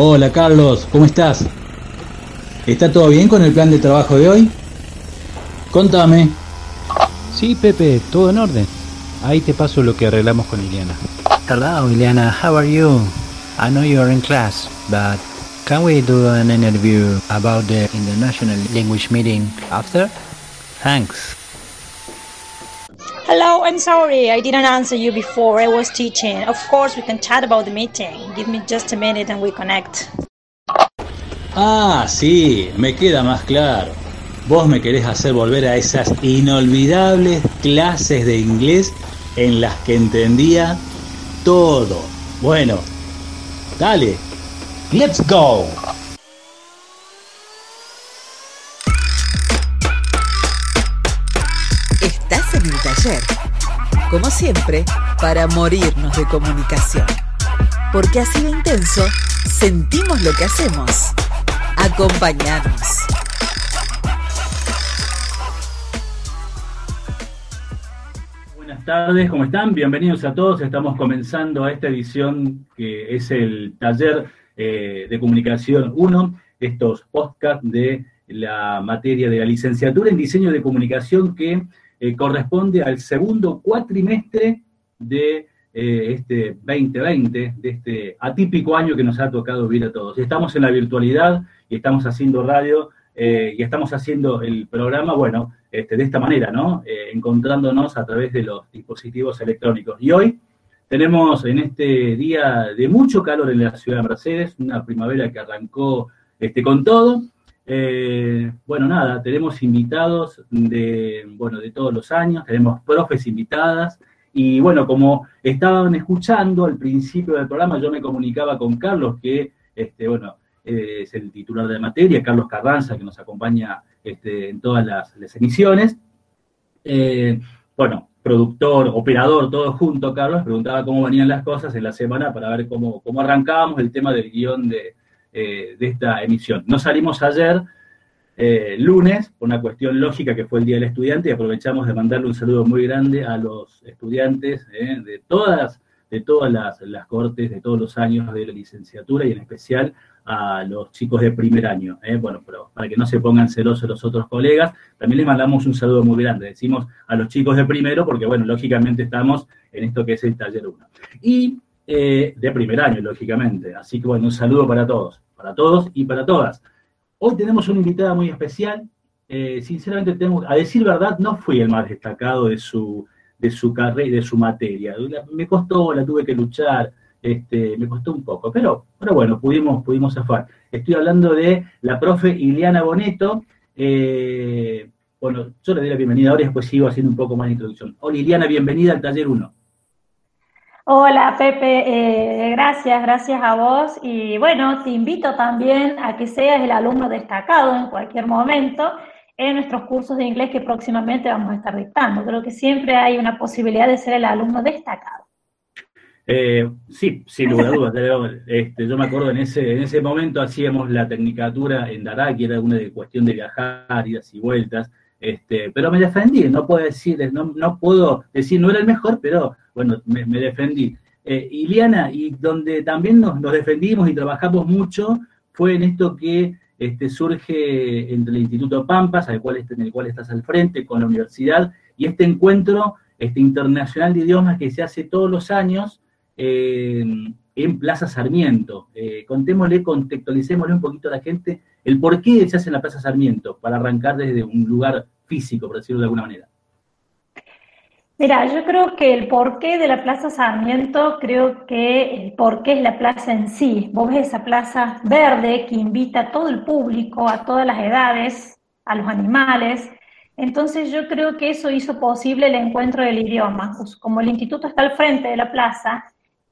Hola Carlos, ¿cómo estás? ¿Está todo bien con el plan de trabajo de hoy? Contame. Sí, Pepe, todo en orden. Ahí te paso lo que arreglamos con Iliana. Hello, Iliana. How are you? I know you are in class, but can we do an interview about the international language meeting after? Thanks. Hello, I'm sorry I didn't answer you before. I was teaching. Of course, we can chat about the meeting. Give me just a minute and we connect. Ah, sí, me queda más claro. Vos me querés hacer volver a esas inolvidables clases de inglés en las que entendía todo. Bueno, dale, let's go. Como siempre, para morirnos de comunicación. Porque así de intenso, sentimos lo que hacemos. Acompañanos. Buenas tardes, ¿cómo están? Bienvenidos a todos. Estamos comenzando esta edición que es el taller eh, de comunicación 1, estos podcasts de la materia de la licenciatura en diseño de comunicación que eh, corresponde al segundo cuatrimestre de eh, este 2020, de este atípico año que nos ha tocado vivir a todos. Estamos en la virtualidad y estamos haciendo radio eh, y estamos haciendo el programa, bueno, este, de esta manera, ¿no? encontrándonos a través de los dispositivos electrónicos. Y hoy tenemos en este día de mucho calor en la ciudad de Mercedes, una primavera que arrancó este, con todo, eh, bueno, nada, tenemos invitados de, bueno, de todos los años, tenemos profes invitadas, y bueno, como estaban escuchando al principio del programa, yo me comunicaba con Carlos, que, este, bueno, eh, es el titular de materia, Carlos Carranza, que nos acompaña este, en todas las, emisiones. Eh, bueno, productor, operador, todo junto, Carlos, preguntaba cómo venían las cosas en la semana para ver cómo, cómo arrancábamos el tema del guion de, eh, de esta emisión. No salimos ayer, eh, lunes, por una cuestión lógica que fue el Día del Estudiante, y aprovechamos de mandarle un saludo muy grande a los estudiantes eh, de todas, de todas las, las, cortes, de todos los años de la licenciatura y en especial a los chicos de primer año. Bueno, pero para que no se pongan celosos los otros colegas, también les mandamos un saludo muy grande. Decimos a los chicos de primero porque, bueno, lógicamente estamos en esto que es el taller 1. Y de primer año, lógicamente. Así que bueno, un saludo para todos, para todos y para todas. Hoy tenemos una invitada muy especial. Eh, sinceramente, tengo, a decir verdad, no fui el más destacado de su, de su carrera y de su materia. Me costó, la tuve que luchar, este, me costó un poco, pero, pero bueno, pudimos, pudimos zafar. Estoy hablando de la profe Iliana Boneto. Eh, bueno, yo le doy la bienvenida ahora y después sigo haciendo un poco más de introducción. Hola Iliana, bienvenida al taller 1. Hola Pepe, eh, gracias, gracias a vos y bueno, te invito también a que seas el alumno destacado en cualquier momento en nuestros cursos de inglés que próximamente vamos a estar dictando. Creo que siempre hay una posibilidad de ser el alumno destacado. Eh, sí, sin lugar a dudas. Este, yo me acuerdo en ese, en ese momento hacíamos la tecnicatura en Dará, que era una cuestión de viajar, idas y vueltas, este, pero me defendí, no puedo decir, no, no puedo decir, no era el mejor, pero bueno, me, defendí. Eh, Iliana, y donde también nos, defendimos y trabajamos mucho, fue en esto que este, surge entre el Instituto Pampas, al cual, en el cual estás al frente, con la universidad, y este encuentro este, internacional de idiomas que se hace todos los años eh, en Plaza Sarmiento. Eh, contémosle, contextualicémosle un poquito a la gente el por qué se hace en la Plaza Sarmiento, para arrancar desde un lugar físico, por decirlo de alguna manera. Mira, yo creo que el porqué de la Plaza Sarmiento, creo que el porqué es la plaza en sí. Vos ves esa plaza verde que invita a todo el público, a todas las edades, a los animales. Entonces yo creo que eso hizo posible el encuentro del idioma. Pues como el instituto está al frente de la plaza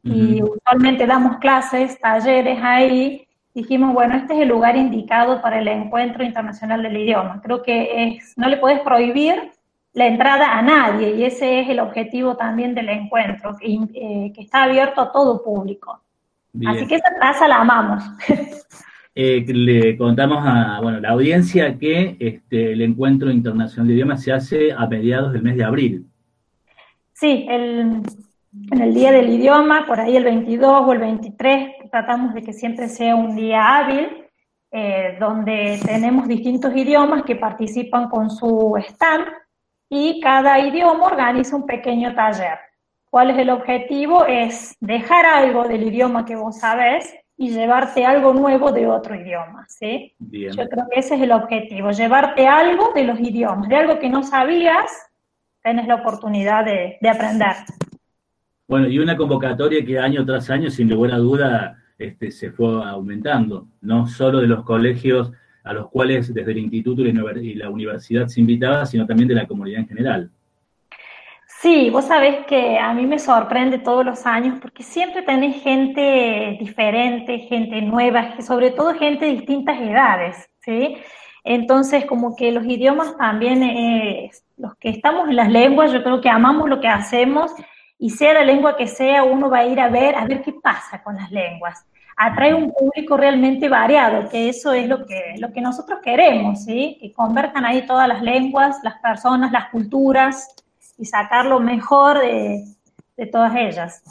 y usualmente damos clases, talleres ahí, dijimos, bueno, este es el lugar indicado para el encuentro internacional del idioma. Creo que es, no le puedes prohibir la entrada a nadie y ese es el objetivo también del encuentro, que, eh, está abierto a todo público. Así que esa plaza la amamos. Eh, le contamos a bueno, la audiencia que este, el encuentro internacional de idiomas se hace a mediados del mes de abril. Sí, el en el día del idioma, por ahí el 22 o el 23, tratamos de que siempre sea un día hábil, eh, donde tenemos distintos idiomas que participan con su stand y cada idioma organiza un pequeño taller. ¿Cuál es el objetivo? Es dejar algo del idioma que vos sabés y llevarte algo nuevo de otro idioma, ¿sí? Yo creo que ese es el objetivo, llevarte algo de los idiomas, de algo que no sabías, tenés la oportunidad de, aprender. Bueno, y una convocatoria que año tras año, sin ninguna duda, este, se fue aumentando, no solo de los colegios a los cuales desde el instituto y la universidad se invitaba, sino también de la comunidad en general. Sí, vos sabés que a mí me sorprende todos los años porque siempre tenés gente diferente, gente nueva, sobre todo gente de distintas edades, ¿sí? Entonces, como que los idiomas también, eh, los que estamos en las lenguas, yo creo que amamos lo que hacemos y sea la lengua que sea, uno va a ir a ver, a ver qué pasa con las lenguas. Atrae un público realmente variado, que eso es lo que, lo que nosotros queremos, ¿sí? Que converjan ahí todas las lenguas, las personas, las culturas, y sacar lo mejor de, todas ellas.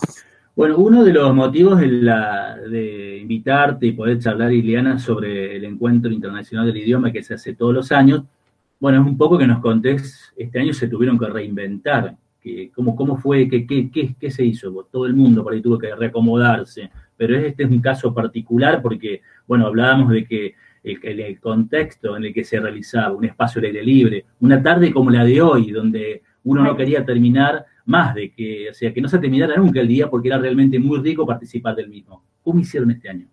Bueno, uno de los motivos de, la, de, invitarte y poder charlar, Iliana, sobre el Encuentro Internacional del Idioma que se hace todos los años, bueno, es un poco que nos contés, este año se tuvieron que reinventar, que, cómo, cómo fue, qué, qué, qué, se hizo, todo el mundo por ahí tuvo que reacomodarse, pero este es un caso particular porque, bueno, hablábamos de que el, el contexto en el que se realizaba, un espacio aire libre, una tarde como la de hoy, donde uno no quería terminar más de que, o sea, que no se terminara nunca el día porque era realmente muy rico participar del mismo. ¿Cómo hicieron este año?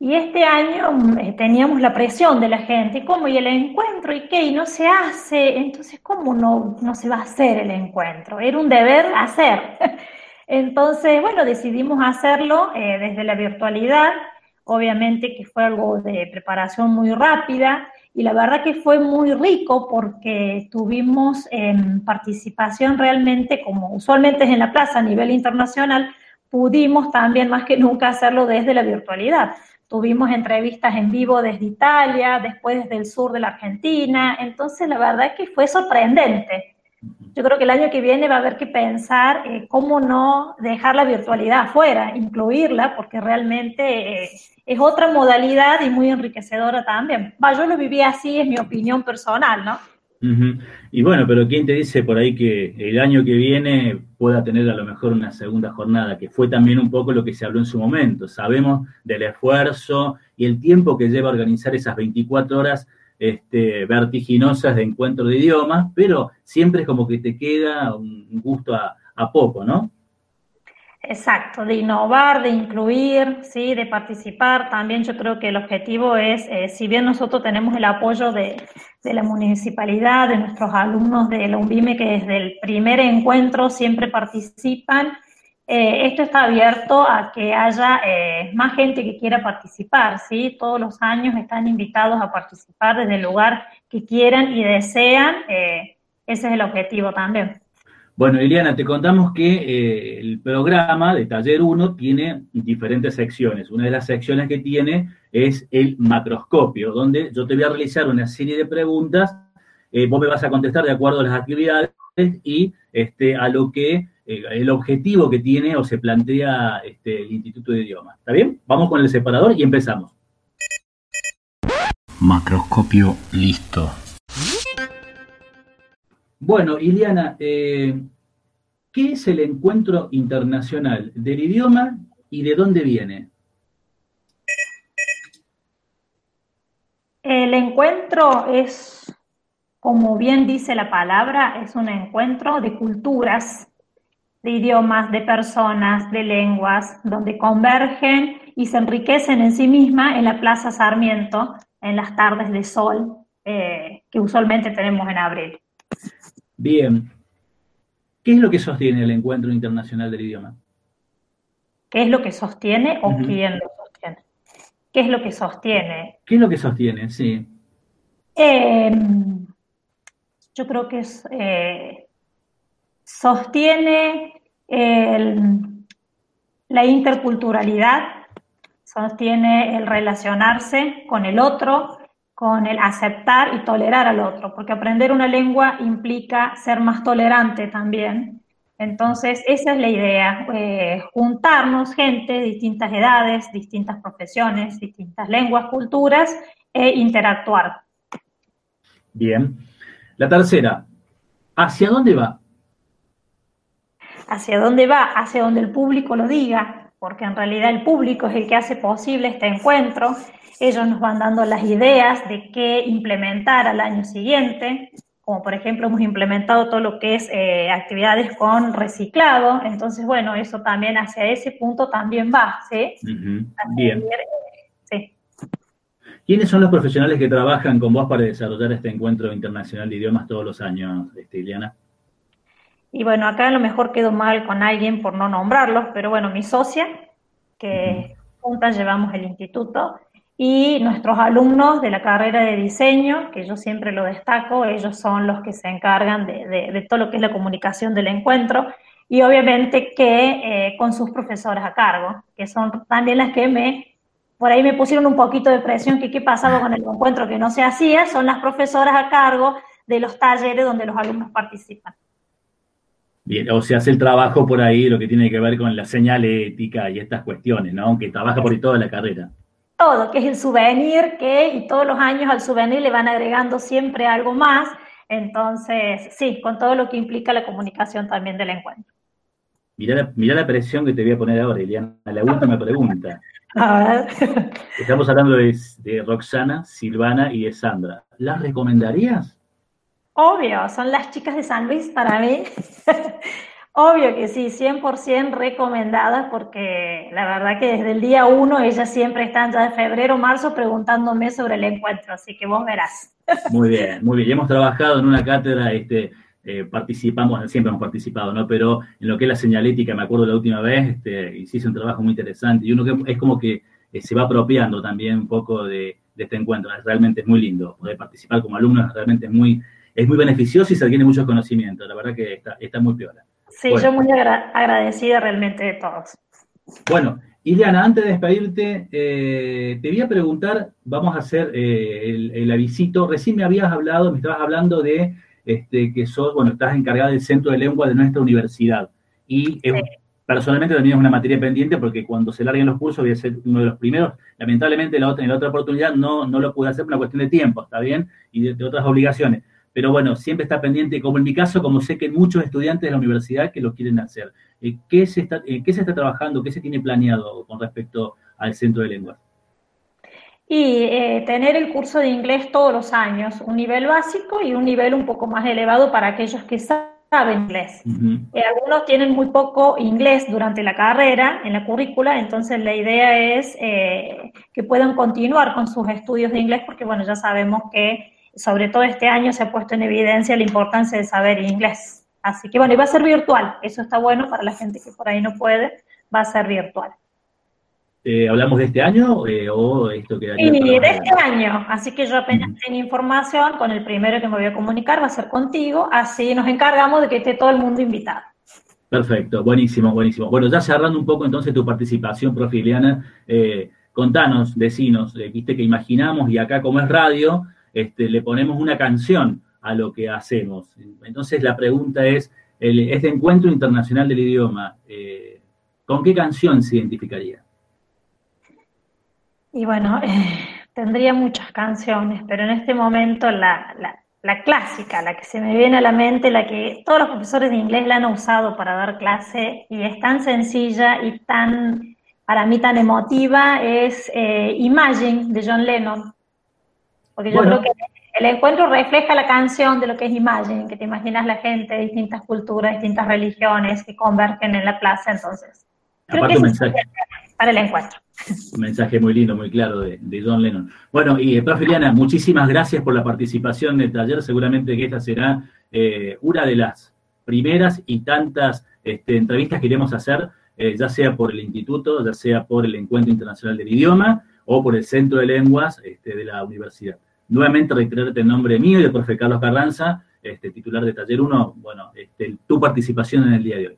Y este año eh, teníamos la presión de la gente, ¿cómo? ¿Y el encuentro? ¿Y qué? Y no se hace, entonces, ¿cómo no, no se va a hacer el encuentro? Era un deber hacer. Entonces, bueno, decidimos hacerlo eh, desde la virtualidad, obviamente que fue algo de preparación muy rápida, y la verdad que fue muy rico porque tuvimos en participación realmente, como usualmente es en la plaza a nivel internacional, pudimos también más que nunca hacerlo desde la virtualidad. Tuvimos entrevistas en vivo desde Italia, después desde el sur de la Argentina, entonces la verdad que fue sorprendente. Yo creo que el año que viene va a haber que pensar eh, cómo no dejar la virtualidad afuera, incluirla, porque realmente eh, es otra modalidad y muy enriquecedora también. Yo lo viví así, es mi opinión personal, ¿no? Y bueno, pero ¿quién te dice por ahí que el año que viene pueda tener a lo mejor una segunda jornada, que fue también un poco lo que se habló en su momento? Sabemos del esfuerzo y el tiempo que lleva organizar esas 24 horas este, vertiginosas de encuentro de idiomas, pero siempre es como que te queda un gusto a, poco, ¿no? Exacto, de innovar, de incluir, sí, de participar. También yo creo que el objetivo es, eh, si bien nosotros tenemos el apoyo de, de, la municipalidad, de nuestros alumnos de la UNVIME, que desde el primer encuentro siempre participan, eh, esto está abierto a que haya eh, más gente que quiera participar, ¿sí? Todos los años están invitados a participar desde el lugar que quieran y desean. Eh, ese es el objetivo también. Bueno, Liliana, te contamos que el programa de Taller 1 tiene diferentes secciones. Una de las secciones que tiene es el macroscopio, donde yo te voy a realizar una serie de preguntas. vos me vas a contestar de acuerdo a las actividades y este, a lo que eh, el objetivo que tiene o se plantea este, el Instituto de Idiomas. ¿Está bien? Vamos con el separador y empezamos. Macroscopio listo. Bueno, Iliana, eh, ¿qué es el encuentro internacional del idioma y de dónde viene? El encuentro es, como bien dice la palabra, es un encuentro de culturas de idiomas, de personas, de lenguas, donde convergen y se enriquecen en sí mismas en la Plaza Sarmiento, en las tardes de sol eh, que usualmente tenemos en abril. Bien. ¿Qué es lo que sostiene el Encuentro Internacional del Idioma? ¿Qué es lo que sostiene o quién lo sostiene? ¿Qué es lo que sostiene? ¿Qué es lo que sostiene? Sí. Em, yo creo que es eh, sostiene la interculturalidad, sostiene el relacionarse con el otro, con el aceptar y tolerar al otro, porque aprender una lengua implica ser más tolerante también Entonces, esa es la idea, eh, juntarnos gente de distintas edades, distintas profesiones, distintas lenguas, culturas, e interactuar. Bien. La tercera, ¿hacia dónde va? ¿Hacia dónde va? Hacia donde el público lo diga, porque en realidad el público es el que hace posible este encuentro. Ellos nos van dando las ideas de qué implementar al año siguiente, como por ejemplo hemos implementado todo lo que es eh, actividades con reciclado, entonces bueno, eso también hacia ese punto también va, ¿sí? Bien. Sí. ¿Quiénes son los profesionales que trabajan con vos para desarrollar este encuentro internacional de idiomas todos los años, este, Iliana? Y bueno, acá a lo mejor quedo mal con alguien por no nombrarlos, pero bueno, mi socia, que juntas llevamos el instituto, y nuestros alumnos de la carrera de diseño, que yo siempre lo destaco, ellos son los que se encargan de, todo lo que es la comunicación del encuentro y obviamente que eh, con sus profesoras a cargo, que son también las que me, por ahí me pusieron un poquito de presión que qué pasaba con el encuentro que no se hacía, son las profesoras a cargo de los talleres donde los alumnos participan. Bien, o se hace el trabajo por ahí, lo que tiene que ver con la señalética y estas cuestiones, ¿no? Aunque trabaja por ahí toda la carrera todo, que es el souvenir, que y todos los años al souvenir le van agregando siempre algo más. Entonces, sí, con todo lo que implica la comunicación también del encuentro. Mirá la, la presión que te voy a poner ahora, Eliana. La última pregunta. A ver. Estamos hablando de, de Roxana, Silvana y de Sandra. ¿Las recomendarías? Obvio, son las chicas de San Luis para mí. Obvio que sí, 100% recomendadas porque la verdad que desde el día uno ellas siempre están ya de febrero, marzo preguntándome sobre el encuentro, así que vos verás. Muy bien, muy bien. hemos trabajado en una cátedra, este, eh, participamos, siempre hemos participado, ¿no? Pero en lo que es la señalética, me acuerdo la última vez, este, hiciste un trabajo muy interesante y uno que es como que eh, se va apropiando también un poco de, este encuentro. Realmente es muy lindo poder participar como alumno, realmente es muy, es muy beneficioso y se adquiere muchos conocimientos. La verdad que está, está muy piola. Sí, yo muy agradecida realmente de todos. Bueno, Ileana, antes de despedirte, eh, te voy a preguntar, vamos a hacer eh, el, avisito. Recién me habías hablado, me estabas hablando de este, que sos, bueno, estás encargada del centro de lengua de nuestra universidad. Y personalmente también es una materia pendiente porque cuando se larguen los cursos voy a ser uno de los primeros. Lamentablemente la otra, en la otra oportunidad no, no lo pude hacer por una cuestión de tiempo, ¿está bien? Y de otras obligaciones pero bueno, siempre está pendiente, como en mi caso, como sé que muchos estudiantes de la universidad que lo quieren hacer. Eh, ¿Qué se está, eh, ¿Qué se está trabajando, qué se tiene planeado con respecto al centro de lenguas? Y eh, tener el curso de inglés todos los años, un nivel básico y un nivel un poco más elevado para aquellos que saben inglés. algunos tienen muy poco inglés durante la carrera, en la currícula, entonces la idea es que puedan continuar con sus estudios de inglés porque, bueno, ya sabemos que sobre todo este año se ha puesto en evidencia la importancia de saber inglés. Así que bueno, y va a ser virtual, eso está bueno para la gente que por ahí no puede, va a ser virtual. Eh, ¿Hablamos de este año eh, o esto quedaría? Sí, de este año, así que yo apenas tengo información, con el primero que me voy a comunicar va a ser contigo, así nos encargamos de que esté todo el mundo invitado. Perfecto, buenísimo, buenísimo. Bueno, ya cerrando un poco entonces tu participación, profe Ileana, eh, contanos, vecinos, viste que imaginamos y acá como es radio, este, le ponemos una canción a lo que hacemos. Entonces la pregunta es, este encuentro internacional del idioma, eh, ¿con qué canción se identificaría? Y bueno, eh, tendría muchas canciones, pero en este momento la, clásica, la que se me viene a la mente, la que todos los profesores de inglés la han usado para dar clase y es tan sencilla y tan, para mí tan emotiva, es eh, Imagine de John Lennon. Porque yo creo que el encuentro refleja la canción de lo que es Imagine, que te imaginas la gente de distintas culturas, distintas religiones que convergen en la plaza, entonces. Creo que un mensaje. Para el encuentro. Un mensaje muy lindo, muy claro de, John Lennon. Bueno, y eh, profe Liana, muchísimas gracias por la participación en el taller. Seguramente que esta será eh, una de las primeras y tantas este, entrevistas que iremos a hacer, eh, ya sea por el instituto, ya sea por el Encuentro Internacional del Idioma o por el Centro de Lenguas este, de la universidad. Nuevamente reiterarte el nombre mío y del profe Carlos Carranza, este, titular de Taller 1, bueno, este, tu participación en el día de hoy.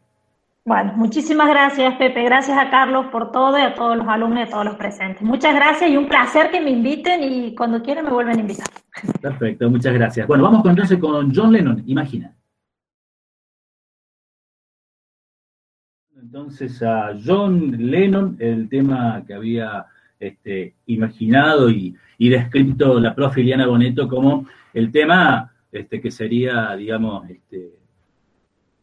Bueno, muchísimas gracias, Pepe. Gracias a Carlos por todo y a todos los alumnos y a todos los presentes. Muchas gracias y un placer que me inviten y cuando quieran me vuelven a invitar. Perfecto, muchas gracias. Bueno, vamos entonces con John Lennon, imagina. entonces a John Lennon el tema que había este, imaginado y, descrito la profe Iliana Boneto como el tema este, que sería, digamos, este,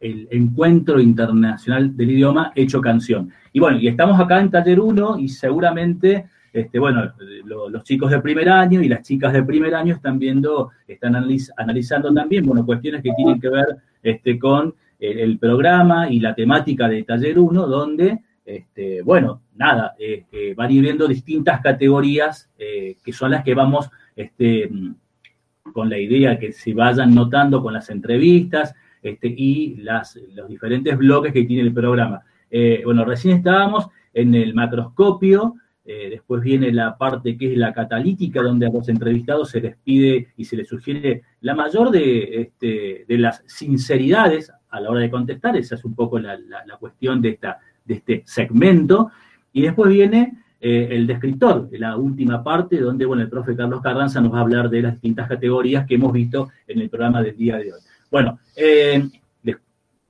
el encuentro internacional del idioma hecho canción. Y bueno, y estamos acá en taller 1 y seguramente, este, bueno, los chicos de primer año y las chicas de primer año están viendo, están analizando también, bueno, cuestiones que tienen que ver este, con el, programa y la temática de taller 1, donde, este, bueno, nada, eh, van a ir viendo distintas categorías eh, que son las que vamos, este, con la idea que se vayan notando con las entrevistas, este, y los diferentes bloques que tiene el programa. Eh, bueno, recién estábamos en el macroscopio, eh, después viene la parte que es la catalítica, donde a los entrevistados se les pide y se les sugiere la mayor este, de las sinceridades a la hora de contestar, esa es un poco la, cuestión de, esta, de este segmento, y después viene eh, el descriptor, la última parte, donde bueno, el profe Carlos Carranza nos va a hablar de las distintas categorías que hemos visto en el programa del día de hoy. Bueno, eh,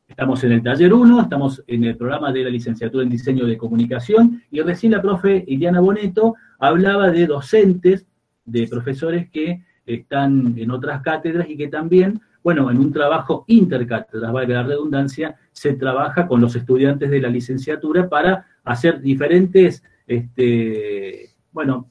estamos en el taller 1, estamos en el programa de la licenciatura en diseño de comunicación y recién la profe Iliana Boneto hablaba de docentes, de profesores que están en otras cátedras y que también, bueno, en un trabajo intercátedras, valga la redundancia, se trabaja con los estudiantes de la licenciatura para hacer diferentes, este, bueno,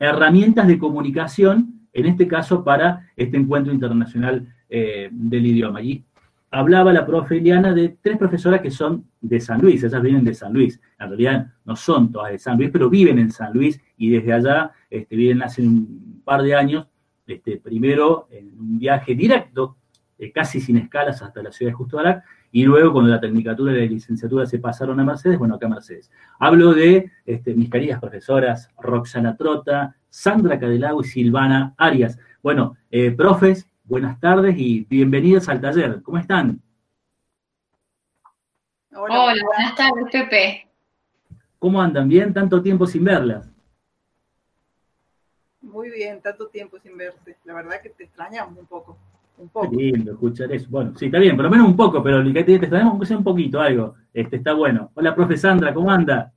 herramientas de comunicación, en este caso para este encuentro internacional eh, del idioma. Y hablaba la profe Eliana de tres profesoras que son de San Luis, ellas vienen de San Luis. En realidad no son todas de San Luis, pero viven en San Luis y desde allá este, viven hace un par de años, este, primero en un viaje directo, eh, casi sin escalas hasta la ciudad de Justo Arac, y luego cuando la tecnicatura y la licenciatura se pasaron a Mercedes, bueno, acá a Mercedes. Hablo de este, mis queridas profesoras Roxana Trota, Sandra Cadelago y Silvana Arias. Bueno, eh, profes, buenas tardes y bienvenidos al taller. ¿Cómo están? Hola, buenas tardes, Pepe. ¿Cómo andan? ¿Bien? Tanto tiempo sin verlas. Muy bien, tanto tiempo sin verte. La verdad que te extrañamos un poco. Un poco. Qué lindo escuchar eso. Bueno, sí, está bien, por lo menos un poco, pero te, te extrañamos aunque sea un poquito, algo. Este, está bueno. Hola, profe Sandra, ¿cómo anda?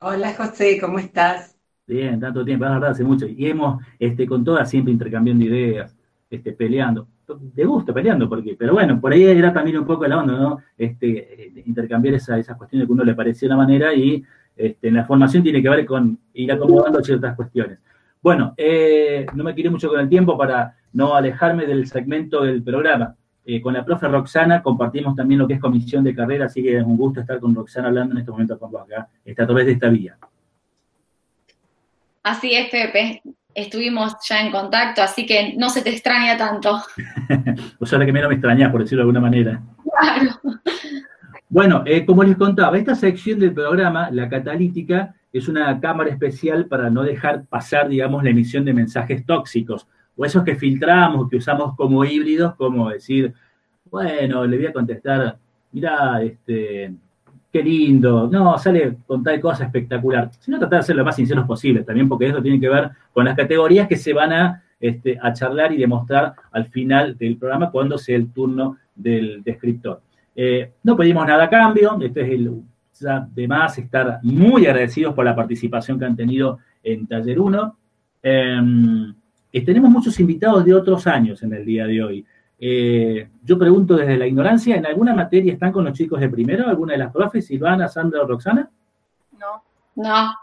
Hola, José, ¿cómo estás? Bien, tanto tiempo, la verdad, hace mucho. Y hemos, este, con todas, siempre intercambiando ideas este, peleando. De gusto peleando, porque, pero bueno, por ahí era también un poco la onda, ¿no? Este, eh, intercambiar esa, esas cuestiones que a uno le parecía una manera y este, en la formación tiene que ver con ir acomodando ciertas cuestiones. Bueno, eh, no me quiero mucho con el tiempo para no alejarme del segmento del programa. Eh, con la profe Roxana compartimos también lo que es comisión de carrera, así que es un gusto estar con Roxana hablando en este momento con vos acá, está a través de esta vía. Así es, Pepe estuvimos ya en contacto, así que no se te extraña tanto. o sea, que menos me extrañas, por decirlo de alguna manera. Claro. Bueno, eh, como les contaba, esta sección del programa, la catalítica, es una cámara especial para no dejar pasar, digamos, la emisión de mensajes tóxicos, o esos que filtramos, que usamos como híbridos, como decir, bueno, le voy a contestar, mira, este, qué lindo, no, sale con tal cosa espectacular, sino tratar de ser lo más sinceros posible también, porque eso tiene que ver con las categorías que se van a, este, a charlar y demostrar al final del programa cuando sea el turno del descriptor. Eh, no pedimos nada a cambio, este es el, de más estar muy agradecidos por la participación que han tenido en Taller 1. Em, tenemos muchos invitados de otros años en el día de hoy. Eh, yo pregunto desde la ignorancia, ¿en alguna materia están con los chicos de primero? ¿Alguna de las profes, Silvana, Sandra o Roxana? No. No.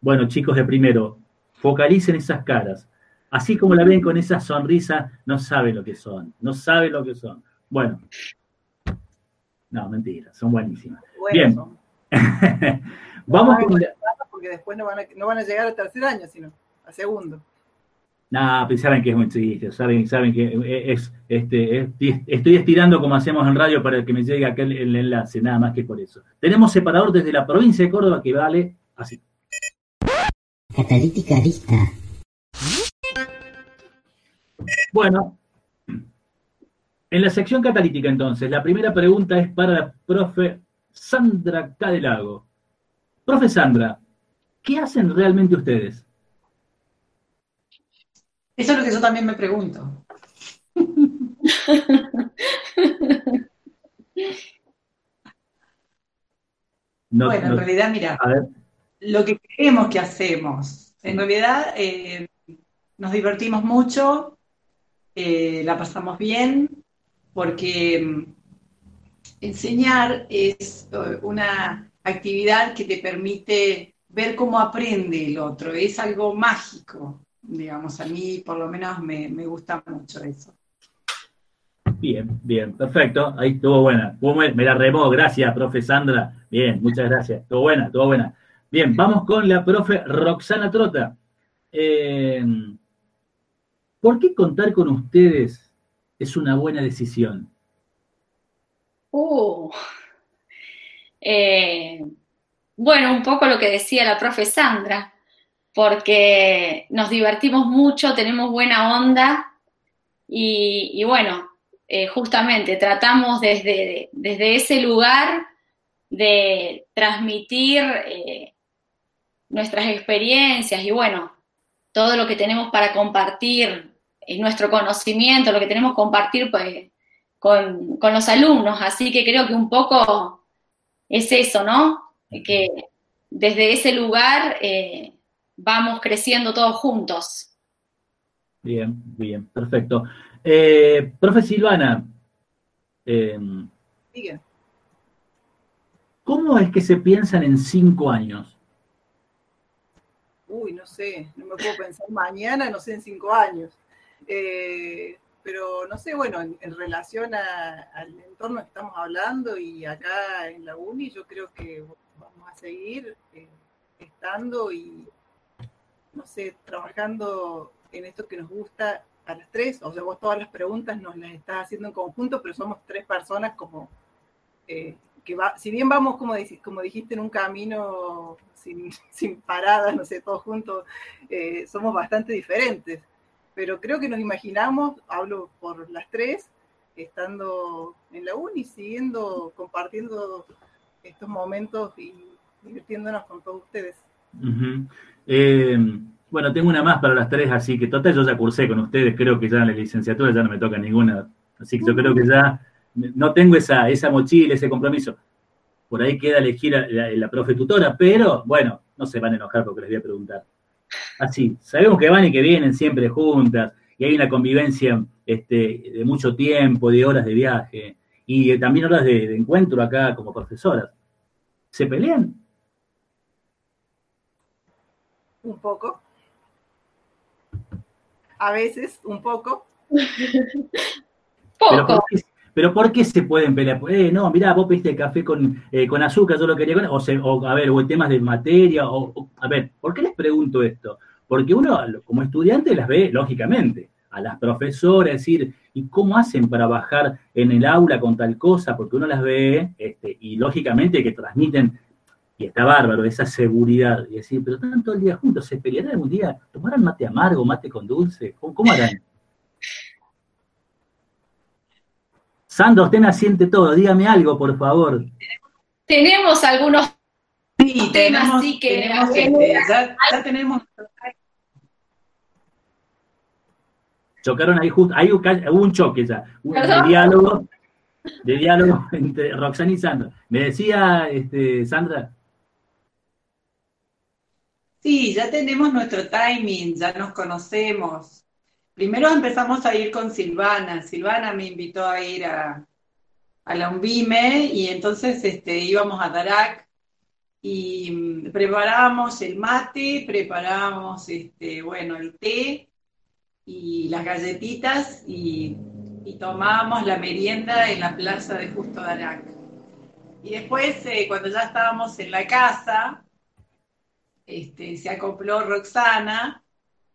Bueno, chicos de primero, focalicen esas caras. Así como la ven con esa sonrisa, no saben lo que son, no saben lo que son. Bueno. No, mentira, son buenísimas. Bien. Vamos con... Porque después no van, a, no van a llegar al tercer año, sino a segundo. No, pues saben que es muy triste, saben, saben que es, este, estoy estirando como hacemos en radio para que me llegue aquel el enlace, nada más que por eso. Tenemos separador desde la provincia de Córdoba que vale así. Catalítica vista. Bueno, en la sección catalítica entonces, la primera pregunta es para la profe Sandra Cadelago. Profe Sandra, ¿qué hacen realmente ustedes? Eso es lo que yo también me pregunto. bueno, en realidad, mira, lo que creemos que hacemos, en realidad eh, nos divertimos mucho, eh, la pasamos bien, porque mm, enseñar es eh, una actividad que te permite ver cómo aprende el otro, es algo mágico, digamos, a mí por lo menos me, gusta mucho eso. Bien, bien, perfecto. Ahí estuvo buena. Me la remó, gracias, profe Sandra. Bien, muchas gracias. Estuvo buena, estuvo buena. Bien, vamos con la profe Roxana Trota. Eh, ¿Por qué contar con ustedes es una buena decisión? Uh, eh, bueno, un poco lo que decía la profe Sandra, porque nos divertimos mucho, tenemos buena onda y, bueno, eh, justamente tratamos desde, desde, ese lugar de transmitir eh, nuestras experiencias y bueno, todo lo que tenemos para compartir, nuestro conocimiento, lo que tenemos que compartir pues, con, los alumnos. Así que creo que un poco es eso, ¿no? Que desde ese lugar eh, vamos creciendo todos juntos. Bien, bien, perfecto. Eh, profe Silvana, eh, ¿cómo es que se piensan en cinco años? Uy, no sé, no me puedo pensar mañana, no sé, en cinco años. Eh, pero no sé, bueno, en, relación al entorno que estamos hablando y acá en la UNI, yo creo que vamos a seguir eh, estando y, no sé, trabajando en esto que nos gusta a las tres. O sea, vos todas las preguntas nos las estás haciendo en conjunto, pero somos tres personas como eh, que va, si bien vamos, como, como dijiste, en un camino sin, sin paradas, no sé, todos juntos, somos bastante diferentes pero creo que nos imaginamos, hablo por las tres, estando en la uni, siguiendo, compartiendo estos momentos y divirtiéndonos con todos ustedes. Eh, bueno, tengo una más para las tres, así que total yo ya cursé con ustedes, creo que ya en la licenciatura ya no me toca ninguna, así que yo creo que ya no tengo esa, esa mochila, ese compromiso. Por ahí queda elegir la, la profe tutora, pero bueno, no se van a enojar porque les voy a preguntar así. Sabemos que van y que vienen siempre juntas y hay una convivencia este, de mucho tiempo, de horas de viaje y también horas de, encuentro acá como profesoras. ¿Se pelean? Un poco. A veces, un poco. poco. Pero ¿por qué se pueden pelear? Eh, no, mirá, vos pediste café con, eh, con azúcar, yo lo quería con... O, o, a ver, o temas de materia, o, a ver, ¿por qué les pregunto esto? Porque uno, como estudiante, las ve, lógicamente, a las profesoras, decir, ¿y cómo hacen para bajar en el aula con tal cosa? Porque uno las ve, este, y lógicamente que transmiten, y está bárbaro, esa seguridad, y decir, pero están todo el día juntos, ¿se pelearán algún día? ¿Tomarán mate amargo, mate con dulce? cómo harán? Sandra, usted asiente todo, dígame algo, por favor. Tenemos algunos sí, temas, sí que este, ya, tenemos. Chocaron ahí justo, ahí hubo un choque ya, de diálogo, de diálogo entre Roxana y Sandra. ¿Me decía este, Sandra? Sí, ya tenemos nuestro timing, ya nos conocemos. Primero empezamos a ir con Silvana. Silvana me invitó a ir a, la UNVIME y entonces este, íbamos a Darak y mm, preparábamos el mate, preparábamos este, bueno, el té y las galletitas y, tomábamos la merienda en la plaza de Justo Darak. Y después, eh, cuando ya estábamos en la casa, este, se acopló Roxana,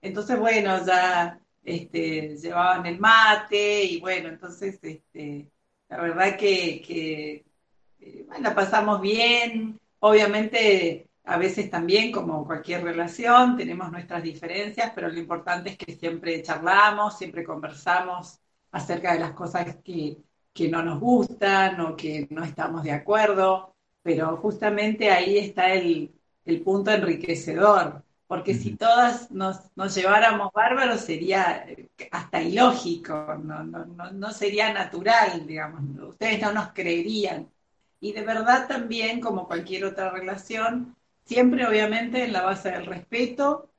entonces bueno, ya este, llevaban el mate y bueno, entonces este, la verdad que, eh, la pasamos bien, obviamente a veces también como cualquier relación tenemos nuestras diferencias, pero lo importante es que siempre charlamos, siempre conversamos acerca de las cosas que, no nos gustan o que no estamos de acuerdo, pero justamente ahí está el, el punto enriquecedor, porque si todas nos, lleváramos bárbaros sería eh, hasta ilógico, no, no, no, sería natural, digamos, ustedes no nos creerían. y de verdad también, como cualquier otra relación, siempre obviamente en la base del respeto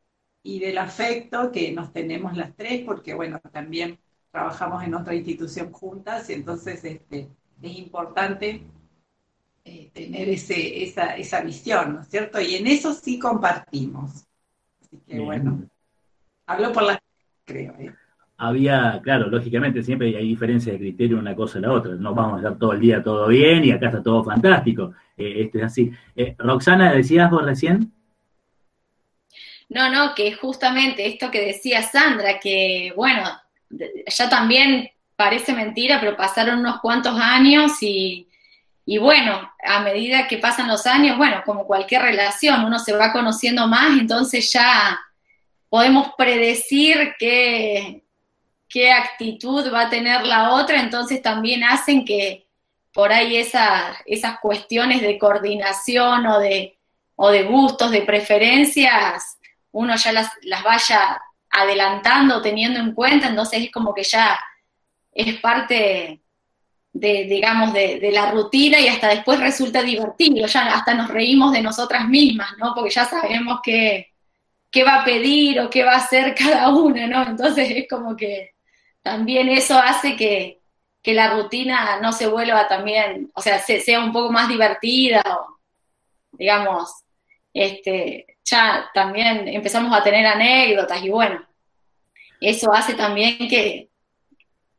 y del afecto que nos tenemos las tres, porque bueno, también trabajamos en otra institución juntas y entonces este, es importante eh, tener ese, esa, esa visión, ¿no es cierto? Y en eso sí compartimos. Así que bueno, hablo por la creo. ¿eh? Había, claro, lógicamente siempre hay diferencias de criterio una cosa y la otra. No vamos a estar todo el día todo bien y acá está todo fantástico. Eh, esto es así. Roxana, ¿decías vos recién? No, no, que justamente esto que decía Sandra, que bueno, ya también parece mentira, pero pasaron unos cuantos años y, bueno, a medida que pasan los años, bueno, como cualquier relación, uno se va conociendo más, entonces ya podemos predecir qué, qué actitud va a tener la otra, entonces también hacen que por ahí esas cuestiones de coordinación o de, o de gustos, de preferencias, uno ya las, las vaya adelantando, teniendo en cuenta, entonces es como que ya es parte de, digamos, de, la rutina y hasta después resulta divertido, ya hasta nos reímos de nosotras mismas, ¿no? Porque ya sabemos qué, qué va a pedir o qué va a hacer cada una, ¿no? Entonces es como que también eso hace que, la rutina no se vuelva también, o sea, sea un poco más divertida digamos, este, ya también empezamos a tener anécdotas y bueno, eso hace también que,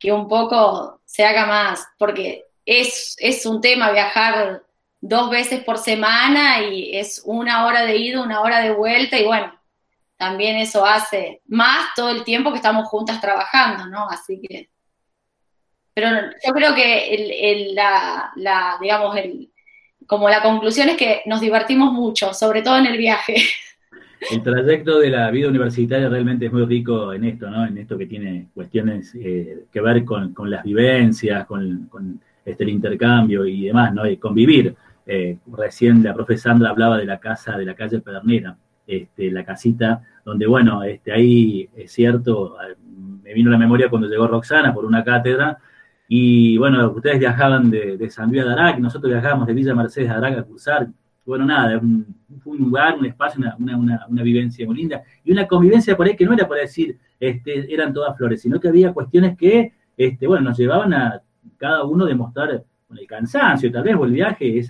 que un poco se haga más, porque es, es un tema viajar dos veces por semana y es una hora de ida, una hora de vuelta y bueno, también eso hace más todo el tiempo que estamos juntas trabajando, ¿no? Así que... Pero yo creo que el, la, la, digamos, el, como la conclusión es que nos divertimos mucho, sobre todo en el viaje. El trayecto de la vida universitaria realmente es muy rico en esto, ¿no? En esto que tiene cuestiones eh, que ver con, las vivencias, con, este, el intercambio y demás, ¿no? Y convivir. Eh, recién la profe Sandra hablaba de la casa de la calle Pedernera, este, la casita donde, bueno, este, ahí es cierto, me vino a la memoria cuando llegó Roxana por una cátedra, y bueno, ustedes viajaban de, San Luis de Arac, nosotros viajábamos de Villa Mercedes a Arac a cursar. Bueno, nada, un, un lugar, un espacio, una, vivencia muy linda. Y una convivencia por ahí que no era para decir, este, eran todas flores, sino que había cuestiones que, este, bueno, nos llevaban a cada uno demostrar con el cansancio, tal vez, o el viaje,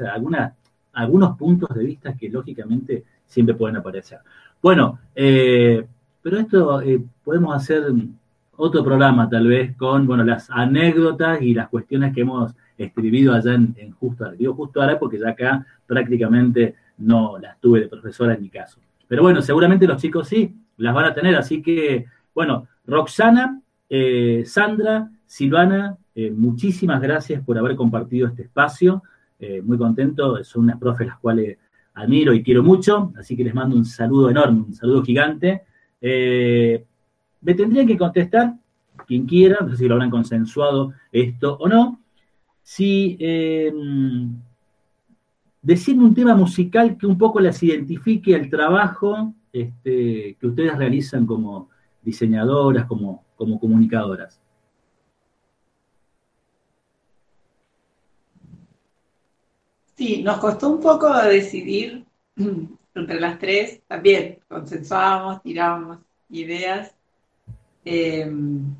algunos puntos de vista que lógicamente siempre pueden aparecer. Bueno, eh, pero esto eh, podemos hacer otro programa tal vez con, bueno, las anécdotas y las cuestiones que hemos escribido allá en, Justo Ahora. Digo Justo Ahora porque ya acá prácticamente no las tuve de profesora en mi caso. Pero bueno, seguramente los chicos sí, las van a tener, así que, bueno, Roxana, eh, Sandra, Silvana, eh, muchísimas gracias por haber compartido este espacio. Eh, muy contento, son unas profes las cuales admiro y quiero mucho, así que les mando un saludo enorme, un saludo gigante. Me tendrían que contestar, quien quiera, no sé si lo habrán consensuado esto o no, si eh, decirme un tema musical que un poco les identifique el trabajo este, que ustedes realizan como diseñadoras, como, como comunicadoras. Sí, nos costó un poco decidir entre las tres, también consensuábamos, tirábamos ideas Em,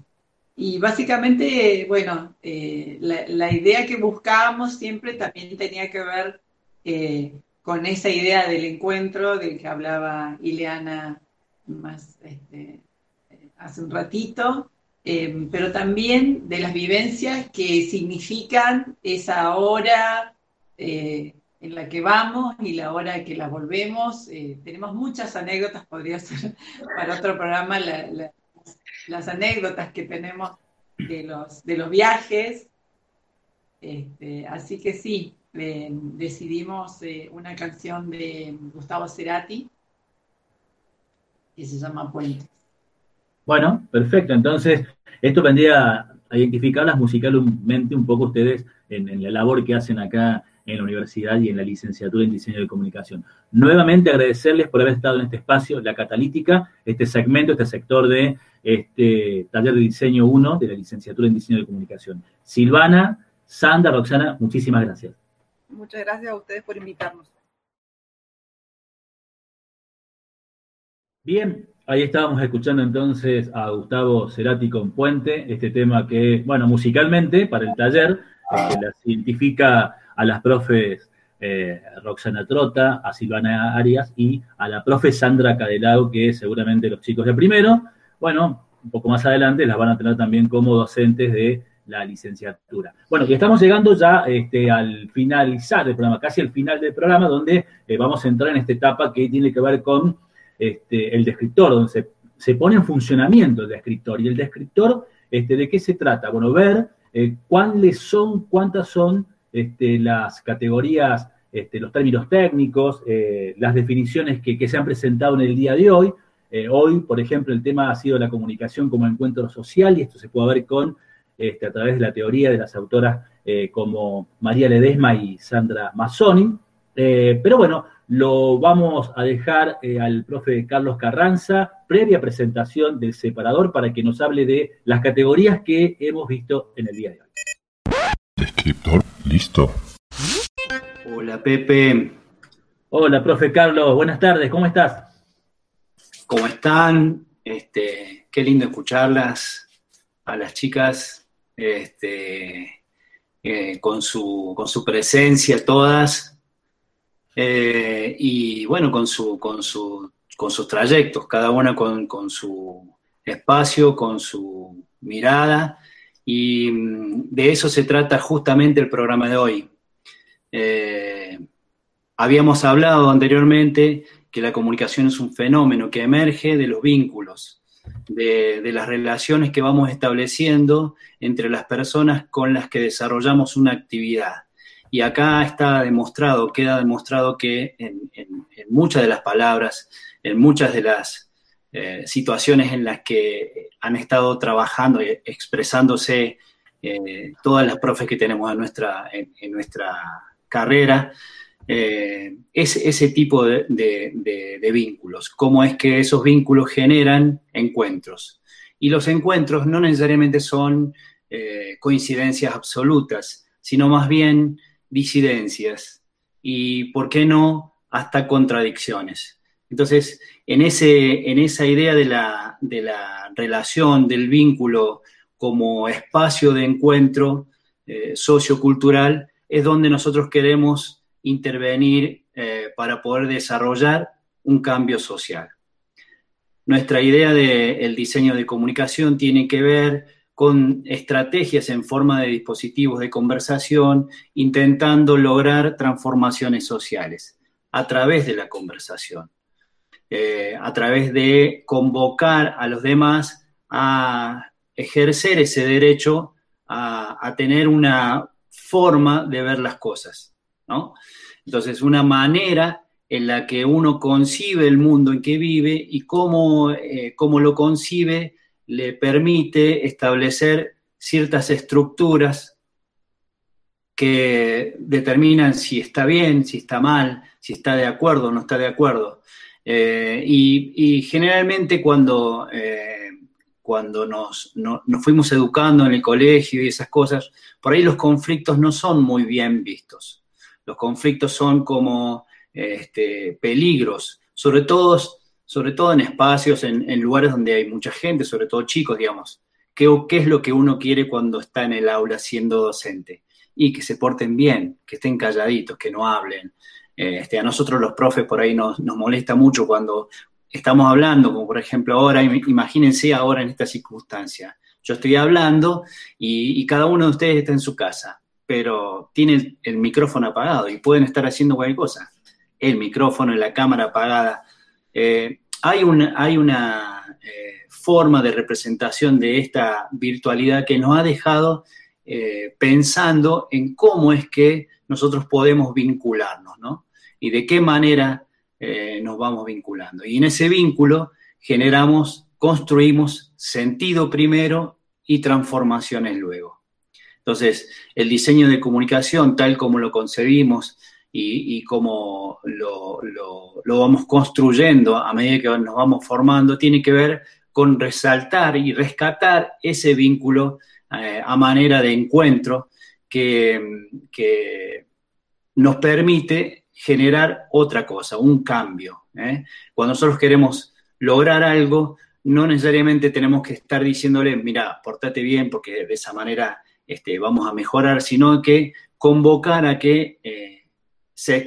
y básicamente, bueno, eh, la, idea que buscábamos siempre también tenía que ver eh, con esa idea del encuentro del que hablaba Ileana más este, hace un ratito, em, pero también de las vivencias que significan esa hora eh, en la que vamos y la hora que la volvemos. tenemos muchas anécdotas, podría ser para otro programa la, las anécdotas que tenemos de los, de los viajes. Este, así que sí, decidimos eh, una canción de Gustavo Cerati que se llama Puentes. Bueno, perfecto. Entonces, esto vendría a identificarlas musicalmente un poco ustedes en, en la labor que hacen acá en la universidad y en la licenciatura en diseño de comunicación. Nuevamente agradecerles por haber estado en este espacio, la catalítica, este segmento, este sector de este taller de diseño 1 de la licenciatura en diseño de comunicación. Silvana, Sandra, Roxana, muchísimas gracias. Muchas gracias a ustedes por invitarnos. Bien, ahí estábamos escuchando entonces a Gustavo Cerati con Puente, este tema que, bueno, musicalmente para el taller, que las identifica a las profes eh, Roxana Trota, a Silvana Arias y a la profe Sandra Cadelao, que seguramente los chicos de primero, bueno, un poco más adelante las van a tener también como docentes de la licenciatura. Bueno, que estamos llegando ya este, al finalizar del programa, casi al final del programa, donde eh, vamos a entrar en esta etapa que tiene que ver con este, el descriptor, donde se, pone en funcionamiento el descriptor. Y el descriptor, este, ¿de qué se trata? Bueno, ver eh, cuáles son, cuántas son este, las categorías, este, los términos técnicos, eh, las definiciones que, se han presentado en el día de hoy. Eh, hoy, por ejemplo, el tema ha sido la comunicación como encuentro social y esto se puede ver con, este, a través de la teoría de las autoras como María Ledesma y Sandra Mazzoni. pero bueno, lo vamos a dejar eh, al profe Carlos Carranza, previa presentación del separador, para que nos hable de las categorías que hemos visto en el día de hoy. Descriptor, listo. Hola Pepe. Hola, profe Carlos, buenas tardes, ¿cómo estás? ¿Cómo están? Este, qué lindo escucharlas a las chicas, este, eh, con, su, con su presencia todas eh, y bueno, con, su, con, su, con sus trayectos, cada una con, su espacio, con su mirada, y mm, de eso se trata justamente el programa de hoy. Eh, habíamos hablado anteriormente que la comunicación es un fenómeno que emerge de los vínculos, de, de, las relaciones que vamos estableciendo entre las personas con las que desarrollamos una actividad. Y acá está demostrado, queda demostrado que en, muchas de las palabras, en muchas de las eh, situaciones en las que han estado trabajando y expresándose eh, todas las profes que tenemos en nuestra, en, nuestra carrera, eh, es ese tipo de, vínculos, cómo es que esos vínculos generan encuentros. Y los encuentros no necesariamente son coincidencias absolutas, sino más bien disidencias y, ¿por qué no?, hasta contradicciones. Entonces, en, ese, en esa idea de la, de la, relación, del vínculo como espacio de encuentro eh, sociocultural, es donde nosotros queremos intervenir eh, para poder desarrollar un cambio social. Nuestra idea del diseño de comunicación tiene que ver con estrategias en forma de dispositivos de conversación, intentando lograr transformaciones sociales a través de la conversación, eh, a través de convocar a los demás a ejercer ese derecho a, tener una forma de ver las cosas, ¿no? Entonces, una manera en la que uno concibe el mundo en que vive y cómo, eh, cómo lo concibe le permite establecer ciertas estructuras que determinan si está bien, si está mal, si está de acuerdo o no está de acuerdo. Eh, y, generalmente cuando, eh, cuando nos, fuimos educando en el colegio y esas cosas, por ahí los conflictos no son muy bien vistos. Los conflictos son como este, peligros, sobre todo sobre todo en espacios, en, lugares donde hay mucha gente, sobre todo chicos, digamos. ¿Qué, ¿Qué, es lo que uno quiere cuando está en el aula siendo docente? Y que se porten bien, que estén calladitos, que no hablen. Este, a nosotros los profes por ahí nos, nos molesta mucho cuando estamos hablando, como por ejemplo ahora, imagínense ahora en esta circunstancia. Yo estoy hablando y, cada uno de ustedes está en su casa, pero tiene el, micrófono apagado y pueden estar haciendo cualquier cosa. El micrófono la cámara apagada. Eh, hay una, hay una eh, forma de representación de esta virtualidad que nos ha dejado eh, pensando en cómo es que nosotros podemos vincularnos, ¿no? Y de qué manera eh, nos vamos vinculando. Y en ese vínculo generamos, construimos sentido primero y transformaciones luego. Entonces, el diseño de comunicación, tal como lo concebimos y, cómo lo, vamos construyendo a medida que nos vamos formando, tiene que ver con resaltar y rescatar ese vínculo eh, a manera de encuentro que, nos permite generar otra cosa, un cambio. ¿eh? Cuando nosotros queremos lograr algo, no necesariamente tenemos que estar diciéndole, mira, portate bien porque de esa manera este, vamos a mejorar, sino que convocar a que eh,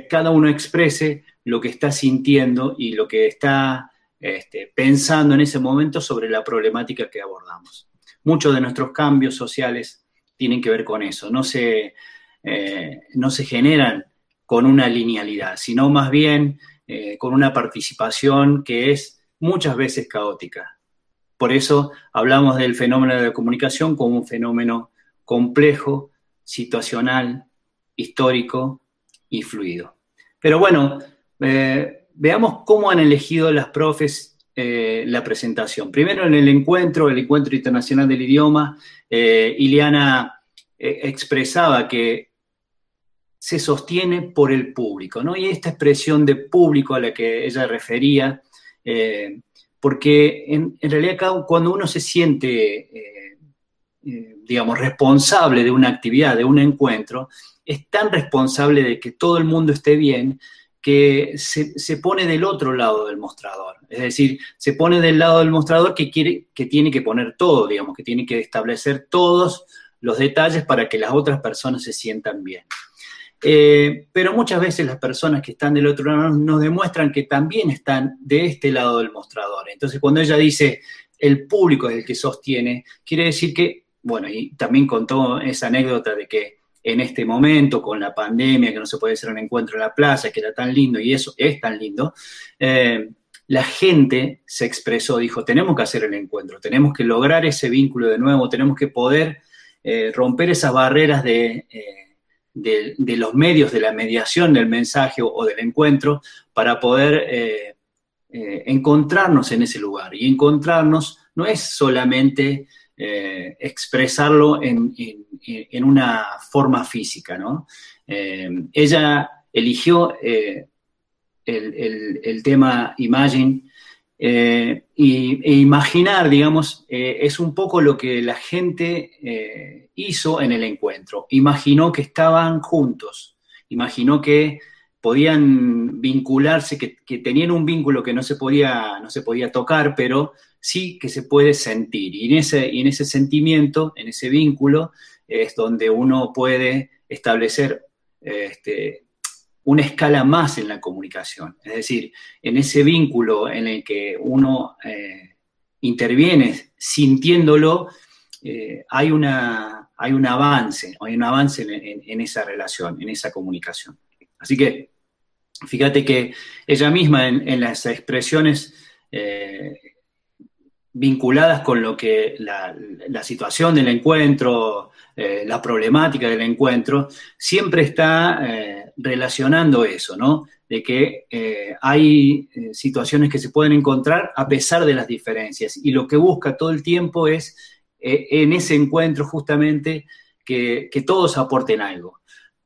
cada uno exprese lo que está sintiendo y lo que está este, pensando en ese momento sobre la problemática que abordamos. Muchos de nuestros cambios sociales tienen que ver con eso, no se, eh, no se generan con una linealidad, sino más bien eh, con una participación que es muchas veces caótica. Por eso hablamos del fenómeno de la comunicación como un fenómeno complejo, situacional, histórico y fluido. Pero bueno, eh, veamos cómo han elegido las profes eh, la presentación. Primero en el encuentro, el encuentro internacional del idioma, eh, Iliana expresaba que se sostiene por el público, ¿no? Y esta expresión de público a la que ella refería, porque en, en, realidad cuando uno se siente digamos, responsable de una actividad, de un encuentro, es tan responsable de que todo el mundo esté bien que se, pone del otro lado del mostrador. Es decir, se pone del lado del mostrador que, quiere, que tiene que poner todo, digamos, que tiene que establecer todos los detalles para que las otras personas se sientan bien. Eh, pero muchas veces las personas que están del otro lado nos demuestran que también están de este lado del mostrador. Entonces, cuando ella dice el público es el que sostiene, quiere decir que, bueno, y también contó esa anécdota de que en este momento, con la pandemia, que no se puede hacer un encuentro en la plaza, que era tan lindo, y eso es tan lindo, eh, la gente se expresó, dijo, tenemos que hacer el encuentro, tenemos que lograr ese vínculo de nuevo, tenemos que poder eh, romper esas barreras eh, de, de, los medios, de la mediación del mensaje o, del encuentro, para poder encontrarnos en ese lugar. Y encontrarnos no es solamente eh, expresarlo en, una forma física, ¿no? Eh, ella eligió eh, el, tema Imagine y, e imaginar, digamos, es un poco lo que la gente hizo en el encuentro. Imaginó que estaban juntos, imaginó que podían vincularse, que, que, tenían un vínculo que no se podía, no se podía tocar, pero sí que se puede sentir. Y en ese, en ese sentimiento, en ese vínculo, es donde uno puede establecer este, una escala más en la comunicación. Es decir, en ese vínculo en el que uno eh, interviene sintiéndolo, eh, hay, una, hay un avance, hay un avance en, esa relación, en esa comunicación. Así que fíjate que ella misma en, las expresiones eh, vinculadas con lo que la, situación del encuentro, eh, la problemática del encuentro, siempre está eh, relacionando eso, ¿no? De que hay situaciones que se pueden encontrar a pesar de las diferencias. Y lo que busca todo el tiempo es, en ese encuentro justamente, que, todos aporten algo.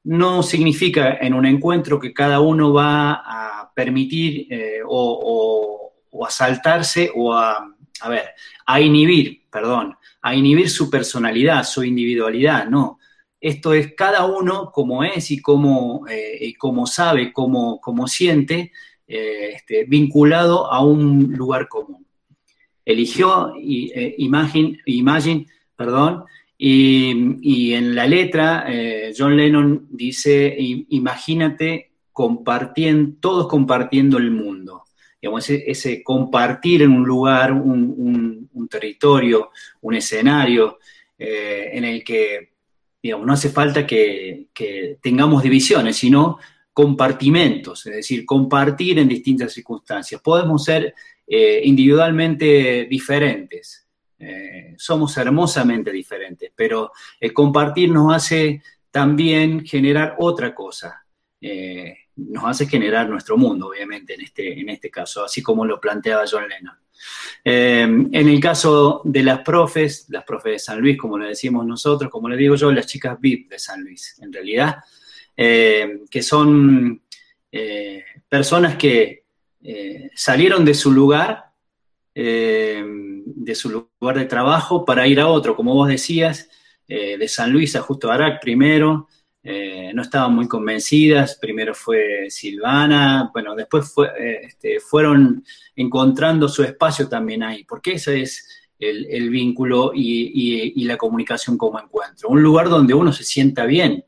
No significa en un encuentro que cada uno va a permitir o, o a saltarse o a ver, a inhibir, perdón, a inhibir su personalidad, su individualidad, no. Esto es cada uno como es y como, eh, sabe, como, siente, eh, este, vinculado a un lugar común. Eligió eh, Imagine, Imagine, perdón, y, en la letra John Lennon dice, imagínate compartiendo, todos compartiendo el mundo digamos, ese, compartir en un lugar, un, territorio, un escenario eh, en el que, digamos, no hace falta que, tengamos divisiones, sino compartimentos, es decir, compartir en distintas circunstancias. Podemos ser eh, individualmente diferentes, eh, somos hermosamente diferentes, pero el compartir nos hace también generar otra cosa nos hace generar nuestro mundo, obviamente, en este, en este caso, así como lo planteaba John Lennon. Eh, en el caso de las profes, las profes de San Luis, como le decimos nosotros, como le digo yo, las chicas VIP de San Luis, en realidad, eh, que son eh, personas que salieron de su lugar, de su lugar de trabajo, para ir a otro, como vos decías, de San Luis a Justo Arac primero, eh, no estaban muy convencidas. Primero fue Silvana, bueno, después eh, este, fueron encontrando su espacio también ahí, porque ese es el, vínculo y, la comunicación como encuentro. Un lugar donde uno se sienta bien,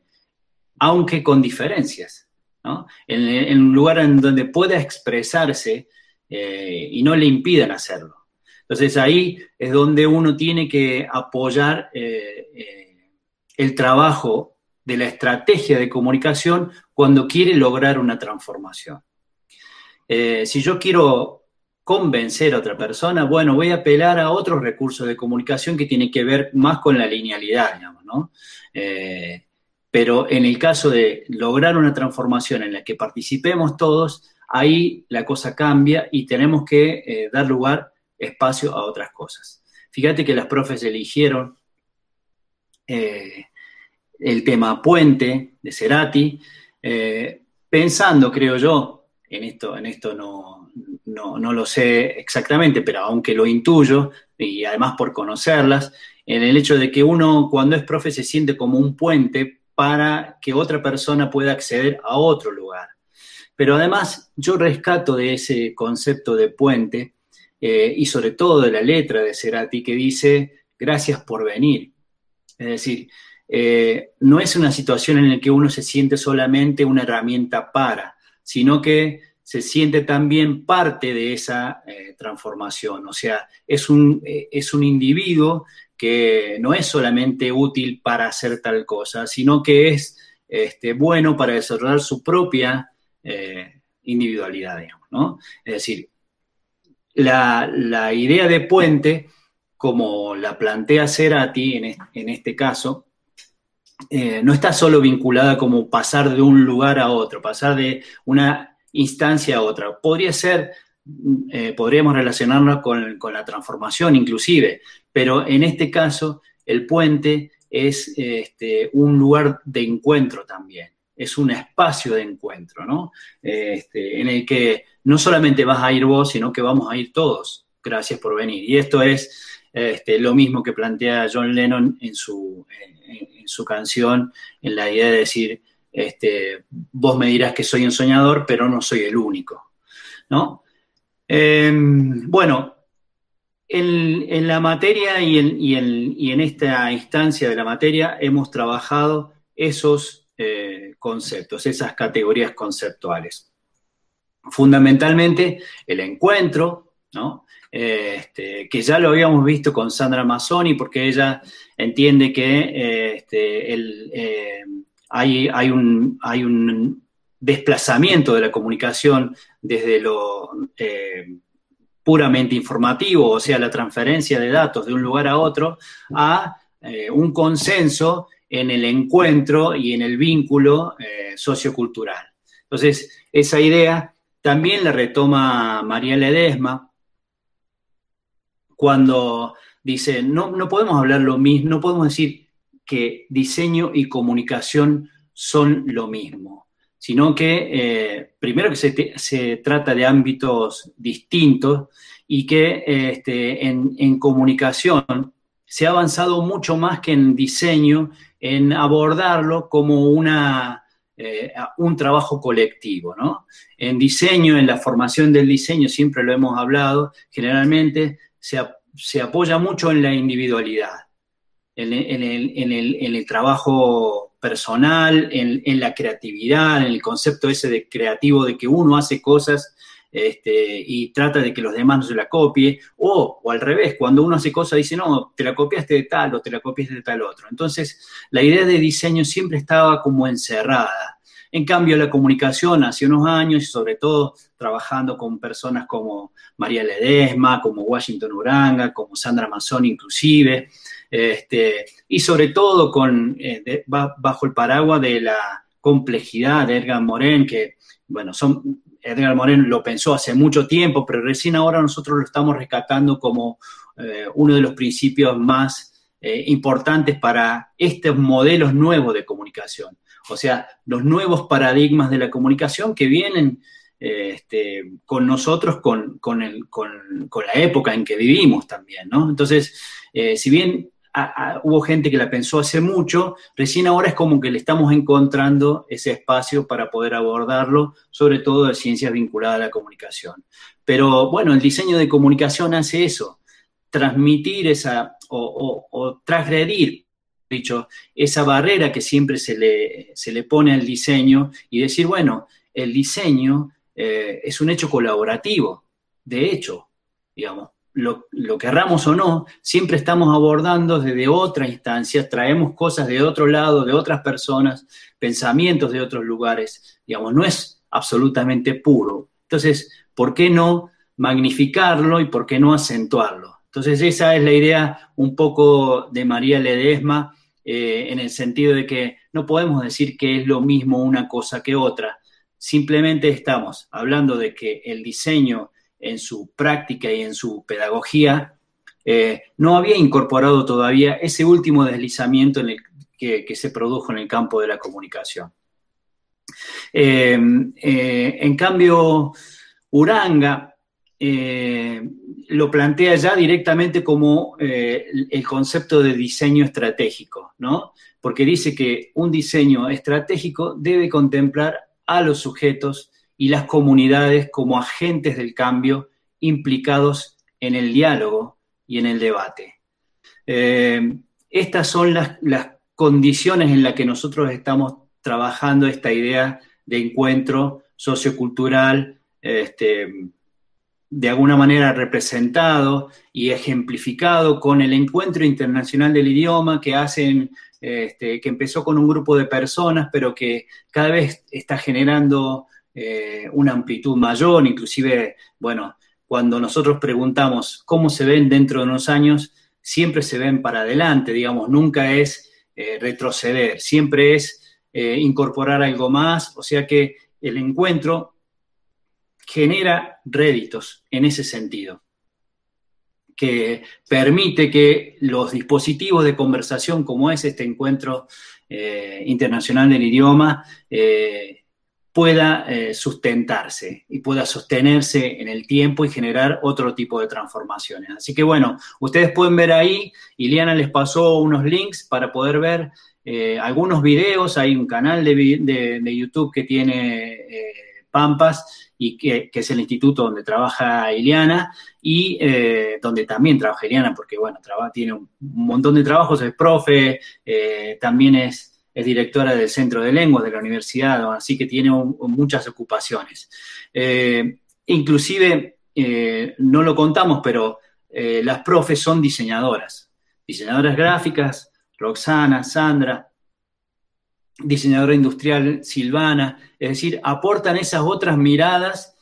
aunque con diferencias. ¿no? En, un lugar en donde pueda expresarse eh, y no le impidan hacerlo. Entonces ahí es donde uno tiene que apoyar el trabajo de la estrategia de comunicación cuando quiere lograr una transformación. Eh, si yo quiero convencer a otra persona, bueno, voy a apelar a otros recursos de comunicación que tienen que ver más con la linealidad, digamos, ¿no? Eh, pero en el caso de lograr una transformación en la que participemos todos, ahí la cosa cambia y tenemos que eh, dar lugar, espacio a otras cosas. Fíjate que las profes eligieron el tema puente de Cerati, eh, pensando, creo yo, en esto, en esto no, no, lo sé exactamente, pero aunque lo intuyo, y además por conocerlas, en el hecho de que uno cuando es profe se siente como un puente para que otra persona pueda acceder a otro lugar. Pero además yo rescato de ese concepto de puente eh, y sobre todo de la letra de Cerati que dice, gracias por venir. Es decir, eh, no es una situación en la que uno se siente solamente una herramienta para, sino que se siente también parte de esa eh, transformación. O sea, es un, es un individuo que no es solamente útil para hacer tal cosa, sino que es este, bueno para desarrollar su propia individualidad, digamos, ¿no? Es decir, la, idea de puente, como la plantea Cerati en, en este caso, eh, no está solo vinculada como pasar de un lugar a otro, pasar de una instancia a otra. Podría ser, eh, podríamos relacionarnos con, la transformación inclusive, pero en este caso el puente es este, un lugar de encuentro también, es un espacio de encuentro, ¿no? Este, en el que no solamente vas a ir vos, sino que vamos a ir todos. Gracias por venir. Y esto es este, lo mismo que plantea John Lennon en su, en, su canción, en la idea de decir, este, vos me dirás que soy un soñador, pero no soy el único. ¿no? Em, bueno, en, la materia y en, esta instancia de la materia hemos trabajado esos eh, conceptos, esas categorías conceptuales. Fundamentalmente el encuentro, ¿no? Este, que ya lo habíamos visto con Sandra Mazzoni, porque ella entiende que eh, este, eh, hay, hay, un, hay, un, desplazamiento de la comunicación desde lo eh, puramente informativo, o sea, la transferencia de datos de un lugar a otro, a un consenso en el encuentro y en el vínculo sociocultural. Entonces, esa idea también la retoma María Ledesma, cuando dice, no, no podemos hablar lo mismo, no podemos decir que diseño y comunicación son lo mismo, sino que eh, primero que se, trata de ámbitos distintos y que este, en, comunicación se ha avanzado mucho más que en diseño, en abordarlo como una, eh, un trabajo colectivo. ¿no? En diseño, en la formación del diseño, siempre lo hemos hablado, generalmente se, apoya mucho en la individualidad, en, el, trabajo personal, en, la creatividad, en el concepto ese de creativo de que uno hace cosas este, y trata de que los demás no se la copie, o, o, al revés, cuando uno hace cosas dice, no, te la copiaste de tal o te la copiaste de tal otro. Entonces, la idea de diseño siempre estaba como encerrada. En cambio, la comunicación hace unos años, y sobre todo trabajando con personas como María Ledesma, como Washington Uranga, como Sandra Mazzoni inclusive, este, y sobre todo con, eh, bajo el paraguas de la complejidad de Edgar Morin, que, bueno, son, Edgar Morin lo pensó hace mucho tiempo, pero recién ahora nosotros lo estamos rescatando como eh, uno de los principios más eh, importantes para estos modelos nuevos de comunicación. O sea, los nuevos paradigmas de la comunicación que vienen eh, este, con nosotros, con, la época en que vivimos también, ¿no? Entonces, si bien hubo gente que la pensó hace mucho, recién ahora es como que le estamos encontrando ese espacio para poder abordarlo, sobre todo de ciencias vinculadas a la comunicación. Pero bueno, el diseño de comunicación hace eso, transmitir esa o, transgredir, dicho, esa barrera que siempre se le, se le pone al diseño y decir, bueno, el diseño eh, es un hecho colaborativo, de hecho, digamos, lo, lo, querramos o no, siempre estamos abordando desde otra instancia, traemos cosas de otro lado, de otras personas, pensamientos de otros lugares, digamos, no es absolutamente puro. Entonces, ¿por qué no magnificarlo y por qué no acentuarlo? Entonces, esa es la idea un poco de María Ledesma, eh, en el sentido de que no podemos decir que es lo mismo una cosa que otra, simplemente estamos hablando de que el diseño en su práctica y en su pedagogía, eh, no había incorporado todavía ese último deslizamiento que, se produjo en el campo de la comunicación. Eh, eh, en cambio, Uranga lo plantea ya directamente como el concepto de diseño estratégico, ¿no? Porque dice que un diseño estratégico debe contemplar a los sujetos y las comunidades como agentes del cambio implicados en el diálogo y en el debate. Eh, estas son las, condiciones en las que nosotros estamos trabajando esta idea de encuentro sociocultural, este, de alguna manera representado y ejemplificado con el encuentro internacional del idioma que hacen, este, que empezó con un grupo de personas, pero que cada vez está generando eh, una amplitud mayor, inclusive, bueno, cuando nosotros preguntamos cómo se ven dentro de unos años, siempre se ven para adelante, digamos, nunca es eh, retroceder, siempre es eh, incorporar algo más, o sea que el encuentro genera réditos en ese sentido, que permite que los dispositivos de conversación como es este encuentro internacional del idioma, pueda eh, sustentarse y pueda sostenerse en el tiempo y generar otro tipo de transformaciones. Así que bueno, ustedes pueden ver ahí, Iliana les pasó unos links para poder ver eh, algunos videos, hay un canal de, YouTube que tiene eh, Pampas y que, es el instituto donde trabaja Iliana y donde también trabaja Iliana, porque bueno, tiene un, montón de trabajos, es profe, también es es directora del Centro de Lenguas de la universidad, así que tiene muchas ocupaciones. Eh, inclusive, eh, no lo contamos, pero eh, las profes son diseñadoras, diseñadoras gráficas, Roxana, Sandra, diseñadora industrial Silvana, es decir, aportan esas otras miradas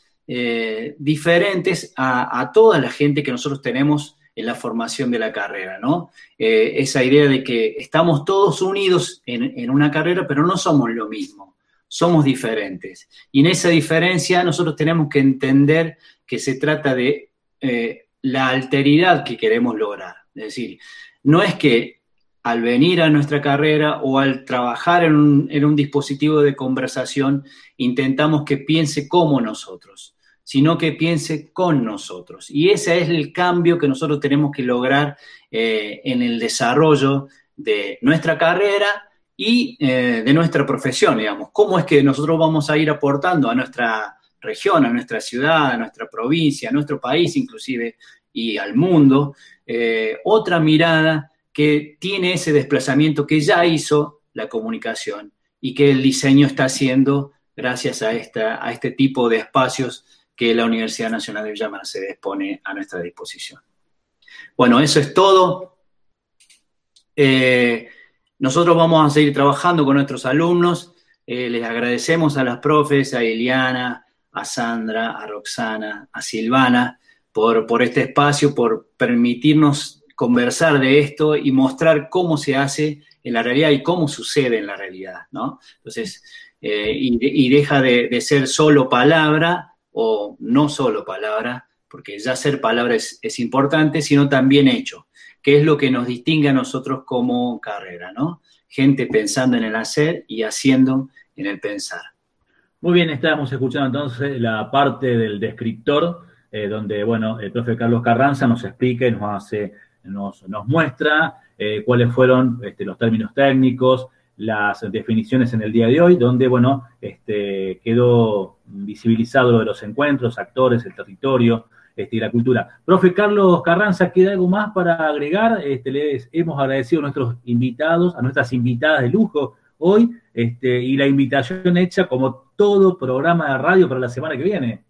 diferentes a, a toda la gente que nosotros tenemos en la formación de la carrera, ¿no? Eh, esa idea de que estamos todos unidos en, una carrera, pero no somos lo mismo, somos diferentes. Y en esa diferencia nosotros tenemos que entender que se trata de eh, la alteridad que queremos lograr. Es decir, no es que al venir a nuestra carrera o al trabajar en en un dispositivo de conversación intentamos que piense como nosotros sino que piense con nosotros. Y ese es el cambio que nosotros tenemos que lograr eh, en el desarrollo de nuestra carrera y eh, de nuestra profesión, digamos. ¿Cómo es que nosotros vamos a ir aportando a nuestra región, a nuestra ciudad, a nuestra provincia, a nuestro país inclusive y al mundo, eh, otra mirada que tiene ese desplazamiento que ya hizo la comunicación y que el diseño está haciendo gracias a, esta, a este tipo de espacios que la Universidad Nacional de Villa Mercedes pone a nuestra disposición. Bueno, eso es todo. Eh, nosotros vamos a seguir trabajando con nuestros alumnos. Eh, les agradecemos a las profes, a Eliana, a Sandra, a Roxana, a Silvana, por, por este espacio, por permitirnos conversar de esto y mostrar cómo se hace en la realidad y cómo sucede en la realidad, ¿no? Entonces, eh, y, deja de, ser solo palabra o no solo palabra, porque ya ser palabra es, importante, sino también hecho, que es lo que nos distingue a nosotros como carrera, ¿no? Gente pensando en el hacer y haciendo en el pensar. Muy bien, estábamos escuchando entonces la parte del descriptor, eh, donde, bueno, el profe Carlos Carranza nos explica y nos hace, nos, nos muestra eh, cuáles fueron este, los términos técnicos, las definiciones en el día de hoy, donde, bueno, este, quedó visibilizado lo de los encuentros, actores, el territorio este, y la cultura. Profe Carlos Carranza, ¿queda algo más para agregar? Este, les hemos agradecido a nuestros invitados, a nuestras invitadas de lujo hoy, este, y la invitación hecha como todo programa de radio para la semana que viene.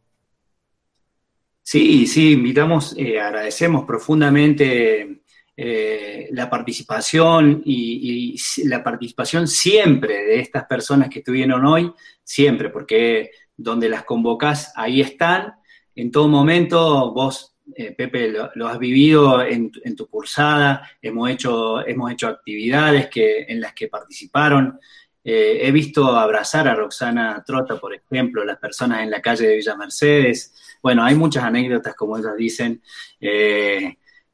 Sí, sí, invitamos, eh, agradecemos profundamente eh, la participación y, la participación siempre de estas personas que estuvieron hoy, siempre, porque donde las convocas, ahí están. En todo momento, vos, eh, Pepe, lo, has vivido en, tu cursada, hemos hecho, hemos hecho actividades que, en las que participaron. Eh, he visto abrazar a Roxana Trota, por ejemplo, las personas en la calle de Villa Mercedes. Bueno, hay muchas anécdotas, como ellas dicen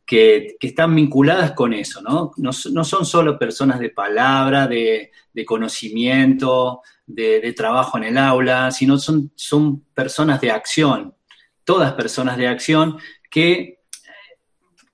que, están vinculadas con eso, ¿no? ¿no? son solo personas de palabra, de, conocimiento, de, trabajo en el aula, sino son, son personas de acción, todas personas de acción que eh,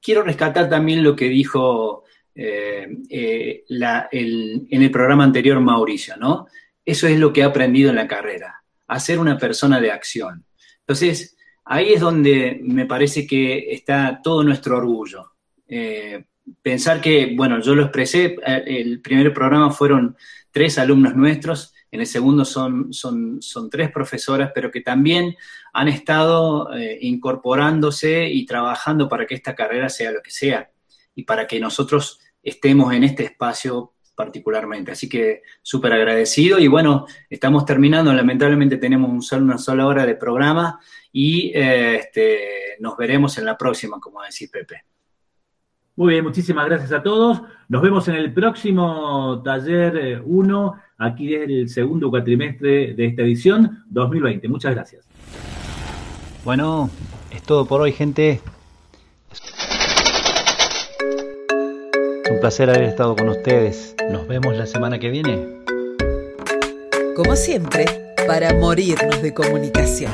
quiero rescatar también lo que dijo eh, eh, en el programa anterior Mauricio, ¿no? Eso es lo que he aprendido en la carrera, a ser una persona de acción. Entonces, ahí es donde me parece que está todo nuestro orgullo. Eh, pensar que, bueno, yo lo expresé, eh, el primer programa fueron tres alumnos nuestros, en el segundo son, son, son tres profesoras, pero que también han estado eh, incorporándose y trabajando para que esta carrera sea lo que sea y para que nosotros estemos en este espacio particularmente. Así que súper agradecido y bueno, estamos terminando, lamentablemente tenemos una sola hora de programa y eh, este, nos veremos en la próxima, como decía Pepe. Muy bien, muchísimas gracias a todos. Nos vemos en el próximo taller 1, eh, aquí es el segundo cuatrimestre de esta edición 2020. Muchas gracias. Bueno, es todo por hoy, gente. Un placer haber estado con ustedes. Nos vemos la semana que viene. Como siempre, para morirnos de comunicación.